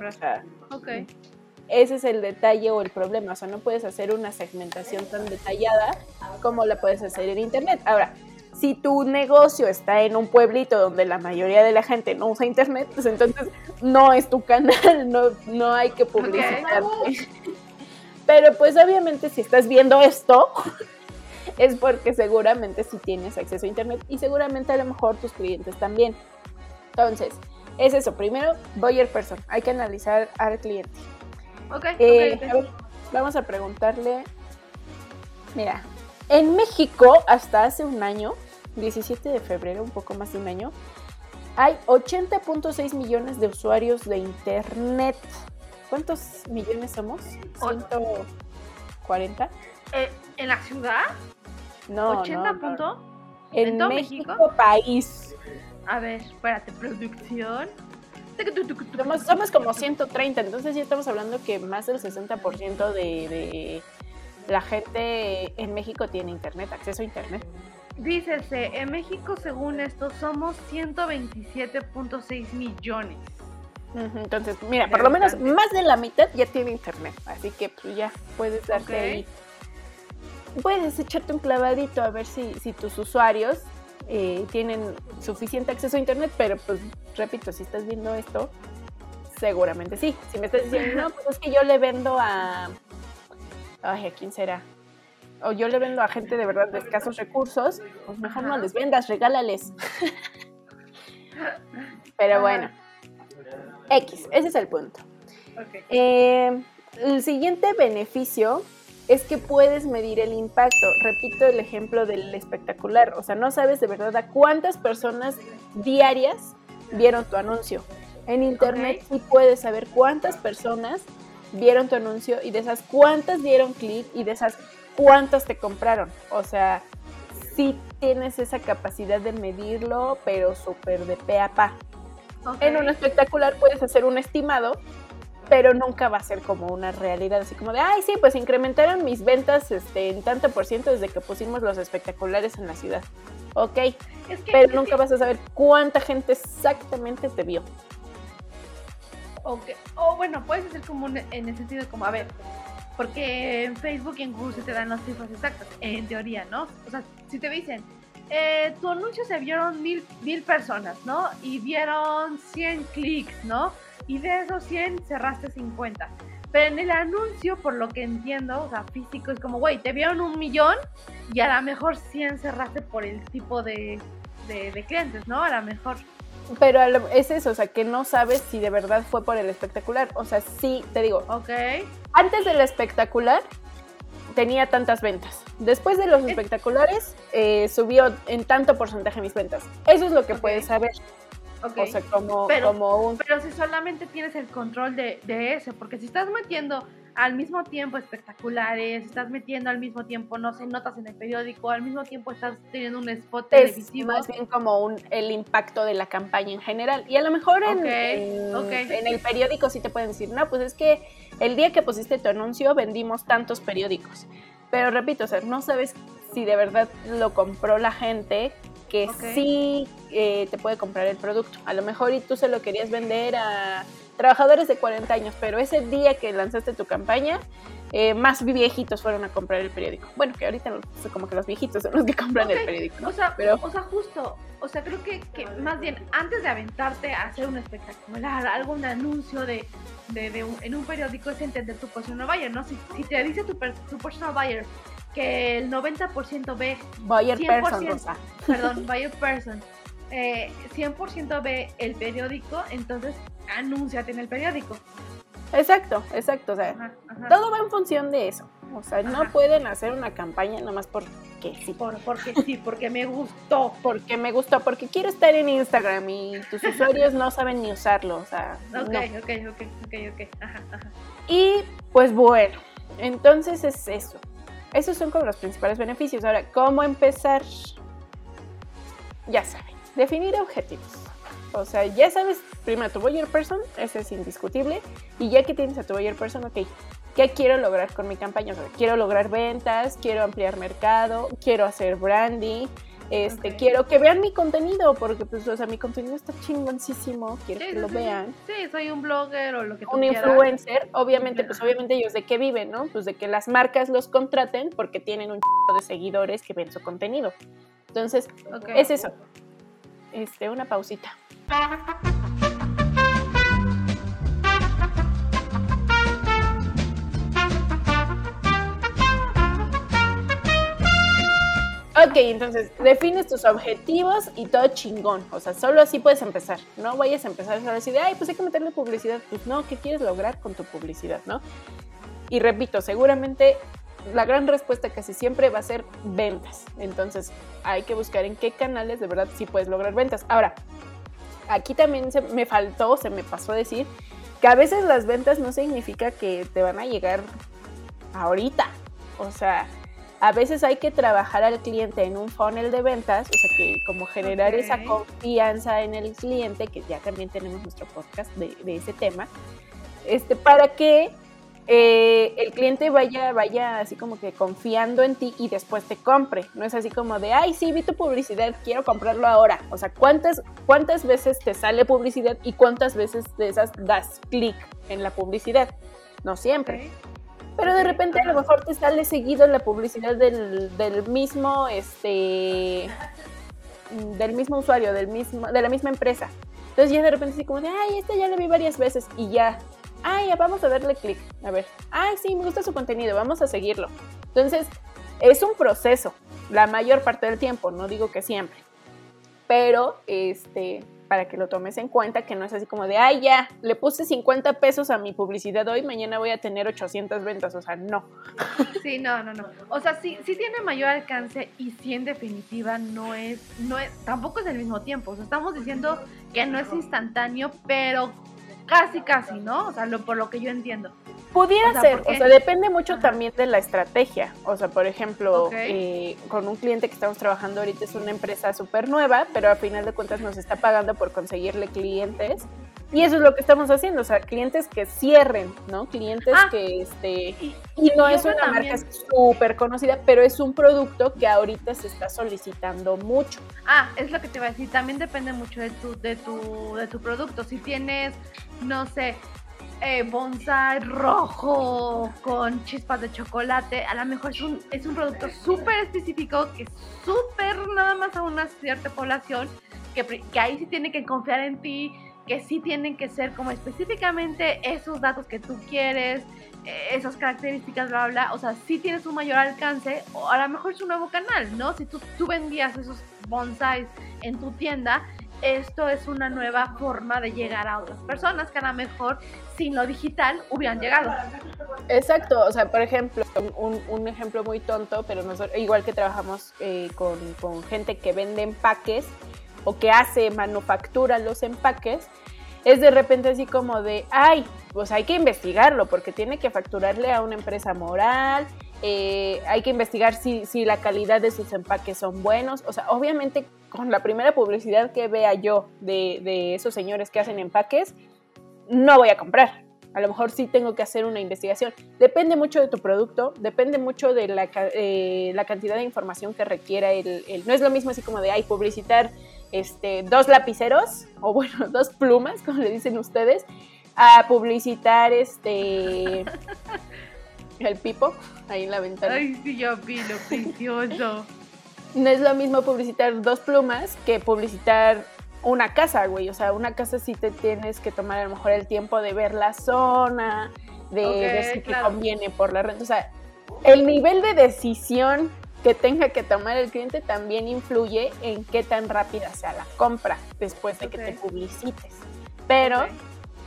Ese es el detalle o el problema. O sea, no puedes hacer una segmentación tan detallada como la puedes hacer en Internet. Ahora, si tu negocio está en un pueblito donde la mayoría de la gente no usa Internet, pues entonces no es tu canal, no, no hay que publicitarte. Pero pues obviamente si estás viendo esto, es porque seguramente sí tienes acceso a Internet y seguramente a lo mejor tus clientes también. Entonces, es eso. Primero, buyer person. Hay que analizar al cliente. Ok, eh, vamos a preguntarle. Mira, en México, hasta hace un año, 17 de febrero, un poco más de un año, hay 80.6 millones de usuarios de Internet. ¿Cuántos millones somos? 140. Eh, ¿En la ciudad? No. ¿80 puntos? En, México, país. A ver, espérate, producción. Somos, como 130, entonces ya estamos hablando que más del 60% de, de la gente en México tiene internet, acceso a internet. Dícese, en México según esto somos 127.6 millones. Entonces, mira, por lo menos más de la mitad ya tiene internet, así que pues ya puedes darte ahí. Puedes echarte un clavadito a ver si, si tus usuarios eh, tienen suficiente acceso a internet, pero pues repito, si estás viendo esto, seguramente sí. Si me estás diciendo, no, pues es que yo le vendo a... Ay, ¿a quién será? O yo le vendo a gente de verdad de escasos recursos, pues mejor no les vendas, regálales. pero bueno. X, ese es el punto. Eh, el siguiente beneficio es que puedes medir el impacto. Repito el ejemplo del espectacular. O sea, no sabes de verdad a cuántas personas diarias vieron tu anuncio. En internet sí puedes saber cuántas personas vieron tu anuncio y de esas cuántas dieron clic y de esas cuántas te compraron. O sea, sí tienes esa capacidad de medirlo, pero súper de pe a pa. En un espectacular puedes hacer un estimado, pero nunca va a ser como una realidad, así como de, ay, sí, pues incrementaron mis ventas este, en tanto por ciento desde que pusimos los espectaculares en la ciudad. Ok, pero nunca vas a saber cuánta gente exactamente te vio. Ok, o bueno, puedes hacer como en el sentido como, a ver, porque en Facebook y en Google se te dan las cifras exactas, en teoría, ¿no? O sea, si te dicen, eh, tu anuncio se vieron mil, mil personas, ¿no? Y vieron 100 clics, ¿no? Y de esos 100 cerraste 50. Pero en el anuncio, por lo que entiendo, o sea, físico, es como, güey, te vieron un millón y a lo mejor 100 cerraste por el tipo de, de, clientes, ¿no? A lo mejor. Pero es eso, o sea, que no sabes si de verdad fue por el espectacular. O sea, sí, te digo. Ok. Antes del espectacular, tenía tantas ventas. Después de los espectaculares, eh, subió en tanto porcentaje mis ventas. Eso es lo que puedes saber. O sea, como, pero, como un... Pero si solamente tienes el control de, de eso, porque si estás metiendo al mismo tiempo espectaculares, estás metiendo al mismo tiempo, no sé, notas en el periódico, al mismo tiempo estás teniendo un spot televisivo. Es más bien como un, el impacto de la campaña en general. Y a lo mejor en, en, el periódico sí te pueden decir, no, pues es que el día que pusiste tu anuncio vendimos tantos periódicos. Pero repito, o sea, no sabes si de verdad lo compró la gente que sí eh, te puede comprar el producto. A lo mejor y tú se lo querías vender a trabajadores de 40 años, pero ese día que lanzaste tu campaña, eh, más viejitos fueron a comprar el periódico. Bueno, que ahorita como que los viejitos son los que compran el periódico. O, sea, pero... o sea, justo, o sea, creo que, que, más bien antes de aventarte a hacer un espectacular, algún anuncio de, de, en un periódico es entender tu personal buyer, ¿no? Si, si te dice tu, tu personal buyer que el 90% ve... Buyer person, Perdón, buyer person. Eh, 100% ve el periódico, entonces anúnciate en el periódico. Exacto, exacto. O sea, todo va en función de eso. O sea, no pueden hacer una campaña nomás porque sí. Por, porque sí, porque me gustó. Porque me gustó, porque quiero estar en Instagram y tus usuarios no saben ni usarlo. O sea, ok, ok, ok, ok, ok. Ajá, ajá. Y pues bueno, entonces es eso. Esos son como los principales beneficios. Ahora, ¿cómo empezar? Ya saben, definir objetivos. O sea, ya sabes, primero tu buyer person, ese es indiscutible. Y ya que tienes a tu buyer person, ok, ¿qué quiero lograr con mi campaña? O sea, quiero lograr ventas, quiero ampliar mercado, quiero hacer branding, este, quiero que vean mi contenido, porque pues, o sea, mi contenido está chingoncísimo, quiero que lo vean. Sí, soy un blogger o lo que tú Un influencer, obviamente, pues obviamente ellos de qué viven, ¿no? Pues de que las marcas los contraten porque tienen un chingo de seguidores que ven su contenido. Entonces, es eso. Este, una pausita. Ok, entonces defines tus objetivos y todo chingón. O sea, solo así puedes empezar. No vayas a empezar a decir, ay, pues hay que meterle publicidad. Pues no, ¿qué quieres lograr con tu publicidad, no? Y repito, seguramente la gran respuesta casi siempre va a ser ventas. Entonces, hay que buscar en qué canales de verdad sí puedes lograr ventas. Ahora, aquí también se me faltó, se me pasó a decir que a veces las ventas no significa que te van a llegar ahorita. O sea, a veces hay que trabajar al cliente en un funnel de ventas, o sea, que como generar esa confianza en el cliente, que ya también tenemos nuestro podcast de, ese tema, este, para que eh, el cliente vaya, vaya así como que confiando en ti y después te compre. No es así como de, ay, sí, vi tu publicidad, quiero comprarlo ahora. O sea, ¿cuántas, cuántas veces te sale publicidad y cuántas veces de esas das clic en la publicidad? No siempre. Pero de repente a lo mejor te sale seguido la publicidad del, del mismo, este, del mismo usuario, del mismo, de la misma empresa. Entonces ya de repente así como de, ay, esta ya la vi varias veces y ya, ay, ya vamos a darle clic, a ver, ay, sí, me gusta su contenido, vamos a seguirlo. Entonces, es un proceso, la mayor parte del tiempo, no digo que siempre, pero este, para que lo tomes en cuenta, que no es así como de, ay, ya, le puse 50 pesos a mi publicidad hoy, mañana voy a tener 800 ventas, o sea, no. Sí, no, no, no. O sea, sí, sí tiene mayor alcance y sí en definitiva no es, no es, tampoco es el mismo tiempo. O sea, estamos diciendo que no es instantáneo, pero casi, casi, ¿no? O sea, lo, por lo que yo entiendo. Pudiera ser, o sea, depende mucho también de la estrategia. O sea, por ejemplo, eh, con un cliente que estamos trabajando ahorita es una empresa súper nueva, pero a final de cuentas nos está pagando por conseguirle clientes. Y eso es lo que estamos haciendo, o sea, clientes que cierren, ¿no? Clientes ah, que, este, y, no es una marca súper conocida, pero es un producto que ahorita se está solicitando mucho. Ah, es lo que te iba a decir, también depende mucho de tu, de tu, de tu producto. Si tienes, no sé, eh, bonsai rojo con chispas de chocolate, a lo mejor es un, es un producto súper específico que súper nada más a una cierta población, que, que ahí sí tiene que confiar en ti, que sí tienen que ser como específicamente esos datos que tú quieres, eh, esas características, bla, bla, o sea, sí tienes un mayor alcance, o a lo mejor es un nuevo canal, ¿no? Si tú, tú vendías esos bonsais en tu tienda, esto es una nueva forma de llegar a otras personas que a lo mejor sin lo digital hubieran llegado. Exacto, o sea, por ejemplo, un, ejemplo muy tonto, pero igual que trabajamos eh, con, con gente que vende empaques o que hace, manufactura los empaques, es de repente así como de, ay, pues hay que investigarlo porque tiene que facturarle a una empresa moral, eh, hay que investigar si, si, la calidad de sus empaques son buenos. O sea, obviamente con la primera publicidad que vea yo de, de, esos señores que hacen empaques, no voy a comprar. A lo mejor sí tengo que hacer una investigación. Depende mucho de tu producto, depende mucho de la, eh, la cantidad de información que requiera el, el, No es lo mismo así como de, ay, publicitar este, dos lapiceros, o bueno, dos plumas, como le dicen ustedes, a publicitar este el pipo ahí en la ventana. Ay, sí, yo vi lo precioso. No es lo mismo publicitar dos plumas que publicitar una casa, güey. O sea, una casa sí te tienes que tomar a lo mejor el tiempo de ver la zona, de ver si te conviene por la renta. O sea, el nivel de decisión que tenga que tomar el cliente también influye en qué tan rápida sea la compra después de que te publicites. Pero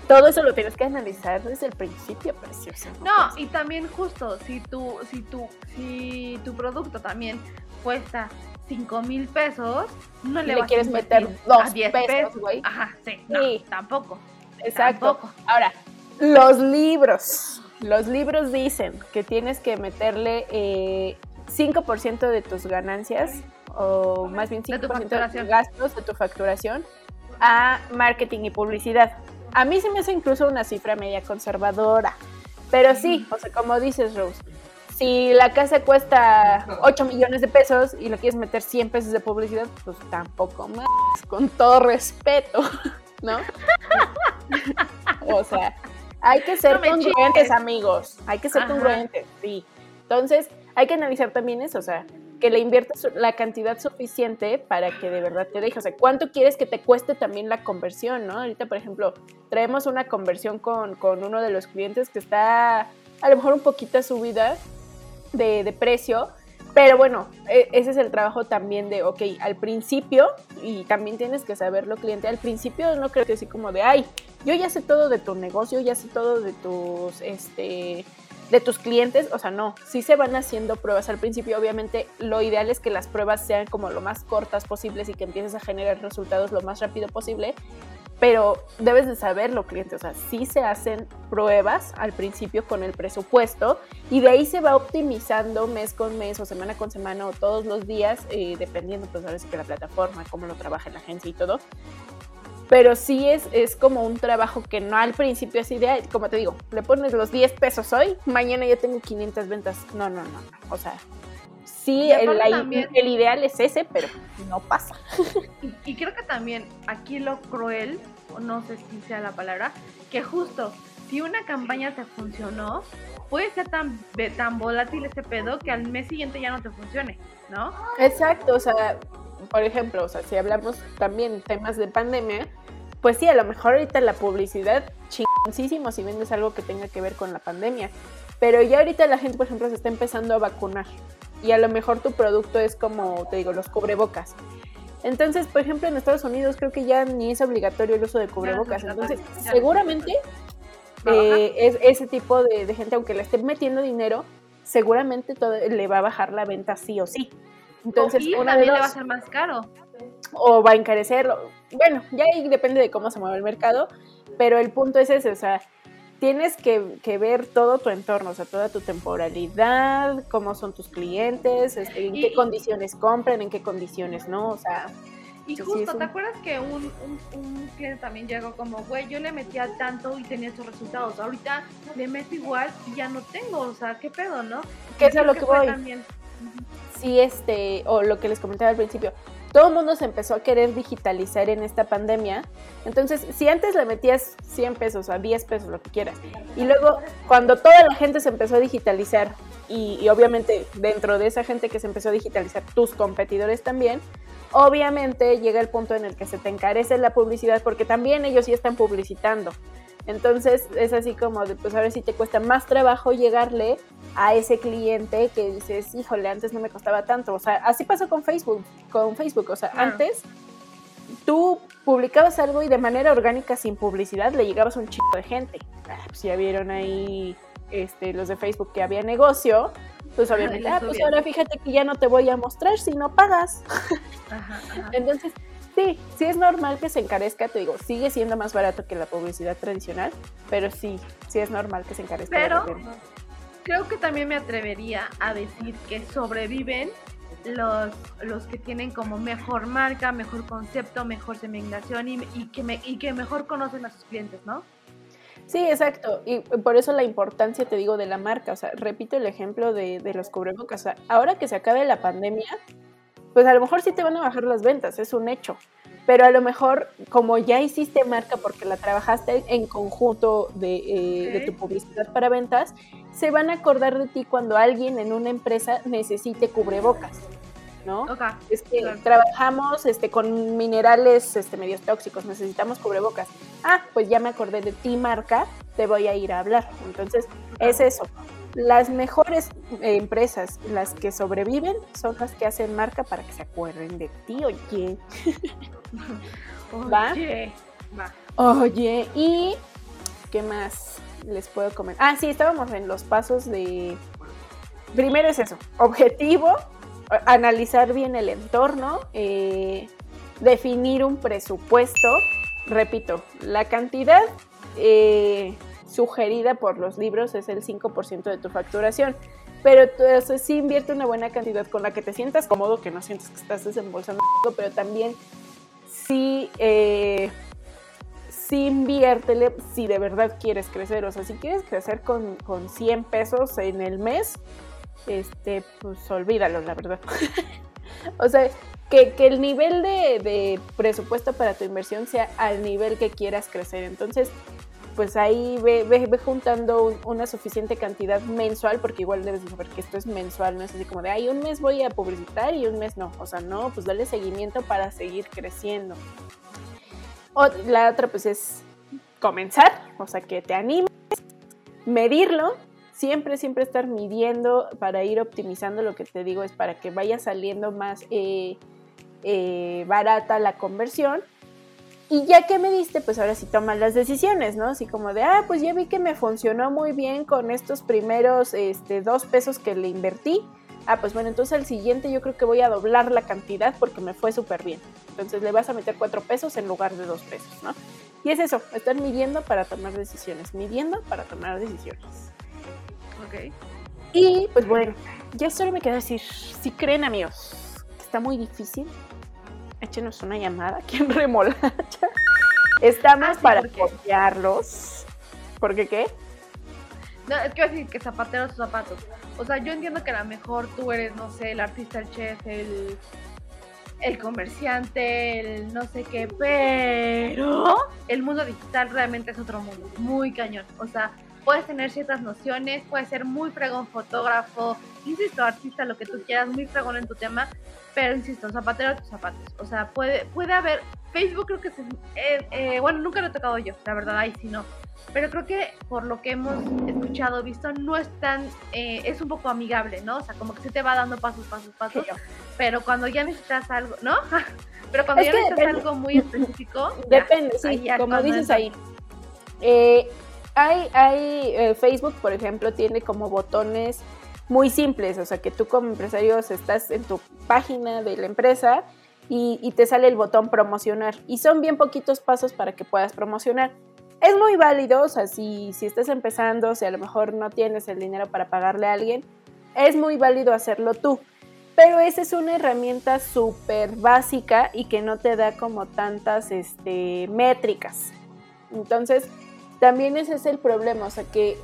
todo eso lo tienes que analizar desde el principio, precioso. No, y también justo, si tu, si tu, si tu producto también cuesta 5 mil pesos, no le, vas quieres meter dos 10 pesos, güey. Ajá, sí, no, sí. tampoco. Exacto. Ahora, los libros. Los libros dicen que tienes que meterle eh, 5% de tus ganancias, o más bien 5% de, tus gastos de tu facturación, a marketing y publicidad. A mí se me hace incluso una cifra media conservadora. Pero sí, o sea, como dices, Rose, si la casa cuesta 8 millones de pesos y lo quieres meter 100 pesos de publicidad, pues tampoco más, con todo respeto, ¿no? o sea, hay que ser congruentes, amigos. Hay que ser congruentes, sí. Entonces, hay que analizar también eso, o sea, que le inviertas la cantidad suficiente para que de verdad te deje. O sea, ¿cuánto quieres que te cueste también la conversión, no? Ahorita, por ejemplo, traemos una conversión con, uno de los clientes que está a lo mejor un poquito subida de, de precio, pero bueno, e, ese es el trabajo también de, ok, al principio, y también tienes que saberlo, cliente, al principio no creo que así como de, ay, yo ya sé todo de tu negocio, ya sé todo de tus, este, de tus clientes, o sea, no, sí se van haciendo pruebas. Al principio, obviamente lo ideal es que las pruebas sean como lo más cortas posibles y que empieces a generar resultados lo más rápido posible, pero debes de saberlo, cliente, o sea, sí se hacen pruebas al principio con el presupuesto y de ahí se va optimizando mes con mes o semana con semana o todos los días, eh, dependiendo pues ahora sí que la plataforma, cómo lo trabaja la agencia y todo, pero sí es, es como un trabajo que no al principio es ideal, como te digo, le pones los 10 pesos hoy, mañana ya tengo 500 ventas. No, no, no, o sea, sí, el, el, ideal es ese, pero no pasa. Y, creo que también aquí lo cruel, o no sé si sea la palabra, que justo si una campaña te funcionó, puede ser tan, tan volátil ese pedo que al mes siguiente ya no te funcione, ¿no? Exacto, o sea, por ejemplo, o sea, si hablamos también temas de pandemia, pues sí, a lo mejor ahorita la publicidad chingoncísimo si vendes algo que tenga que ver con la pandemia. Pero ya ahorita la gente, por ejemplo, se está empezando a vacunar. Y a lo mejor tu producto es como, te digo, los cubrebocas. Entonces, por ejemplo, en Estados Unidos creo que ya ni es obligatorio el uso de cubrebocas. Entonces, seguramente eh, es, ese tipo de, gente, aunque le esté metiendo dinero, seguramente todo, le va a bajar la venta sí o sí. Entonces, una vez le va a ser más caro. O va a encarecerlo. Bueno, ya ahí depende de cómo se mueve el mercado, pero el punto es ese, o sea, tienes que, ver todo tu entorno, o sea, toda tu temporalidad, cómo son tus clientes, este, en qué condiciones compran, en qué condiciones no, o sea... Y justo, ¿te acuerdas que un, un, cliente también llegó como, güey, yo le metía tanto y tenía estos resultados, ahorita le meto igual y ya no tengo, o sea, ¿qué pedo, no? ¿Qué es lo que, voy? Sí, este, o lo que les comentaba al principio, todo el mundo se empezó a querer digitalizar en esta pandemia. Entonces, si antes le metías 100 pesos a 10 pesos, lo que quieras, y luego cuando toda la gente se empezó a digitalizar, y, obviamente dentro de esa gente que se empezó a digitalizar, tus competidores también, obviamente llega el punto en el que se te encarece la publicidad porque también ellos ya están publicitando. Entonces es así como de, pues ahora sí te cuesta más trabajo llegarle a ese cliente que dices, híjole, antes no me costaba tanto. O sea, así pasó con Facebook, con Facebook. O sea, antes tú publicabas algo y de manera orgánica, sin publicidad, le llegabas a un chico de gente. Ah, pues ya vieron ahí este, los de Facebook que había negocio, pues obviamente, ah, pues ahora fíjate que ya no te voy a mostrar si no pagas. Entonces, Sí, sí es normal que se encarezca, te digo, sigue siendo más barato que la publicidad tradicional, pero sí, sí es normal que se encarezca. Pero creo que también me atrevería a decir que sobreviven los, los que tienen como mejor marca, mejor concepto, mejor segmentación y, que me, y que mejor conocen a sus clientes, ¿no? Sí, exacto. Y por eso la importancia, te digo, de la marca. O sea, repito el ejemplo de, de los cubrebocas. O sea, ahora que se acabe la pandemia, pues a lo mejor sí te van a bajar las ventas, es un hecho. Pero a lo mejor, como ya hiciste marca porque la trabajaste en conjunto de, eh, tu publicidad para ventas, se van a acordar de ti cuando alguien en una empresa necesite cubrebocas. ¿No? es que trabajamos este, con minerales este, medios tóxicos, necesitamos cubrebocas. Ah, pues ya me acordé de ti, marca, te voy a ir a hablar. Entonces, es eso las mejores eh, empresas, las que sobreviven, son las que hacen marca para que se acuerden de ti, oye. ¿Va? Oye, va. Oye, y ¿qué más les puedo comentar? Ah, sí, estábamos en los pasos de... Primero es eso, objetivo, analizar bien el entorno, eh, definir un presupuesto, repito, la cantidad... Eh, sugerida por los libros es el 5% de tu facturación. Pero si sí invierte una buena cantidad con la que te sientas cómodo, que no sientes que estás desembolsando, pero también sí, eh, sí inviértele si de verdad quieres crecer. O sea, si quieres crecer con, con 100 pesos en el mes, este, pues olvídalo, la verdad. o sea, que, que el nivel de, de, presupuesto para tu inversión sea al nivel que quieras crecer. Entonces, pues ahí ve, ve, juntando una suficiente cantidad mensual, porque igual debes saber que esto es mensual, no es así como de, ay, un mes voy a publicitar y un mes no. O sea, no, pues dale seguimiento para seguir creciendo. La otra pues es comenzar, o sea, que te animes, medirlo, siempre, siempre estar midiendo para ir optimizando lo que te digo es para que vaya saliendo más eh, eh, barata la conversión y ya que me diste, pues ahora sí tomas las decisiones, ¿no? Así como de, ah, pues ya vi que me funcionó muy bien con estos primeros este, dos pesos que le invertí. Ah, pues bueno, entonces al siguiente yo creo que voy a doblar la cantidad porque me fue súper bien. Entonces le vas a meter cuatro pesos en lugar de dos pesos, ¿no? Y es eso, estar midiendo para tomar decisiones, midiendo para tomar decisiones. Ok. Y pues bueno, ya solo me queda decir, si creen amigos, que está muy difícil, échenos una llamada aquí en Remolacha. Estamos ah, para apoyarlos. ¿Por qué qué? No, es que iba a decir que zapateros sus zapatos. O sea, yo entiendo que a lo mejor tú eres, no sé, el artista, el chef, el, el comerciante, el no sé qué, pero el mundo digital realmente es otro mundo, muy cañón. O sea, puedes tener ciertas nociones, puedes ser muy fregón fotógrafo, insisto, artista, lo que tú quieras, muy fregón en tu tema, pero insisto, zapatero a tus zapatos. O sea, puede, puede haber, Facebook creo que es, eh, eh, bueno, nunca lo he tocado yo, la verdad, ahí sí no. Pero creo que por lo que hemos escuchado, visto, no es tan, eh, es un poco amigable, ¿no? O sea, como que se te va dando pasos, pasos, pasos. Pero cuando ya necesitas algo, ¿no? pero cuando ya necesitas algo muy específico. Depende, sí, como dices ahí. Eh, hay, hay eh, Facebook, por ejemplo, tiene como botones muy simples, o sea que tú como empresario estás en tu página de la empresa y, te sale el botón promocionar y son bien poquitos pasos para que puedas promocionar. Es muy válido, o sea, si, si estás empezando, si a lo mejor no tienes el dinero para pagarle a alguien, es muy válido hacerlo tú. Pero esa es una herramienta súper básica y que no te da como tantas este, métricas. Entonces, también ese es el problema, o sea que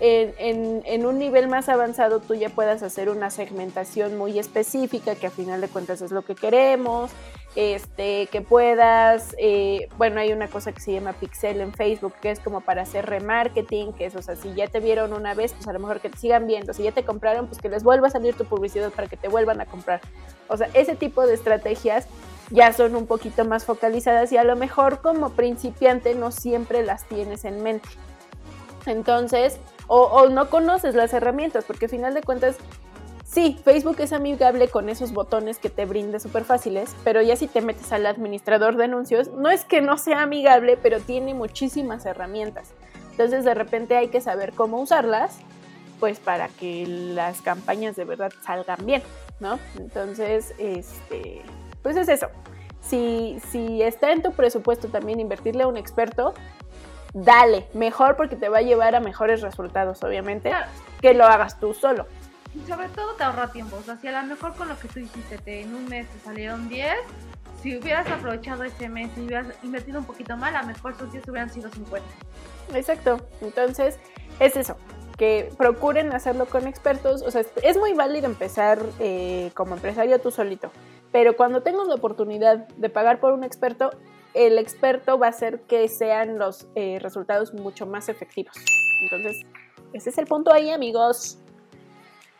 en, un nivel más avanzado tú ya puedas hacer una segmentación muy específica, que a final de cuentas es lo que queremos, este, que puedas, eh, bueno, hay una cosa que se llama Pixel en Facebook, que es como para hacer remarketing, que es, o sea, si ya te vieron una vez, pues a lo mejor que te sigan viendo, si ya te compraron, pues que les vuelva a salir tu publicidad para que te vuelvan a comprar. O sea, ese tipo de estrategias ya son un poquito más focalizadas y a lo mejor como principiante no siempre las tienes en mente. Entonces, o, no conoces las herramientas, porque al final de cuentas, sí, Facebook es amigable con esos botones que te brinda súper fáciles, pero ya si te metes al administrador de anuncios, no es que no sea amigable, pero tiene muchísimas herramientas. Entonces de repente hay que saber cómo usarlas, pues para que las campañas de verdad salgan bien, ¿no? Entonces, este, pues es eso. Si, si está en tu presupuesto también invertirle a un experto, dale, mejor porque te va a llevar a mejores resultados, obviamente, que lo hagas tú solo. Y sobre todo te ahorra tiempo, o sea, si a lo mejor con lo que tú hiciste te, en un mes te salieron 10, si hubieras aprovechado ese mes y hubieras invertido un poquito más, a lo mejor esos 10 hubieran sido 50. Exacto, entonces es eso, que procuren hacerlo con expertos, o sea, es muy válido empezar eh, como empresario tú solito, pero cuando tengas la oportunidad de pagar por un experto, el experto va a hacer que sean los eh, resultados mucho más efectivos. Entonces, ese es el punto ahí, amigos.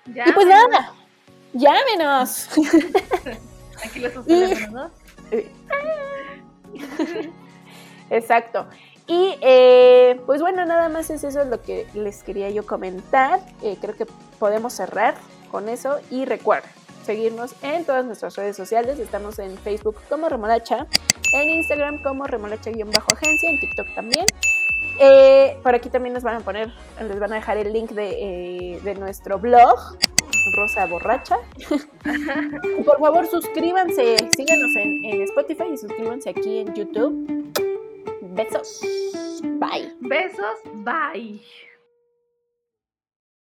Y pues nada, llámenos. Aquí los y... ¿no? Exacto. Y eh, pues bueno, nada más es eso lo que les quería yo comentar. Eh, creo que podemos cerrar con eso. Y recuerden, seguirnos en todas nuestras redes sociales. Estamos en Facebook como Remolacha, en Instagram como remolacha-agencia, en TikTok también. Eh, por aquí también nos van a poner, les van a dejar el link de, eh, nuestro blog, Rosa Borracha. por favor, suscríbanse, síganos en, en Spotify y suscríbanse aquí en YouTube. Besos. Bye. Besos. Bye.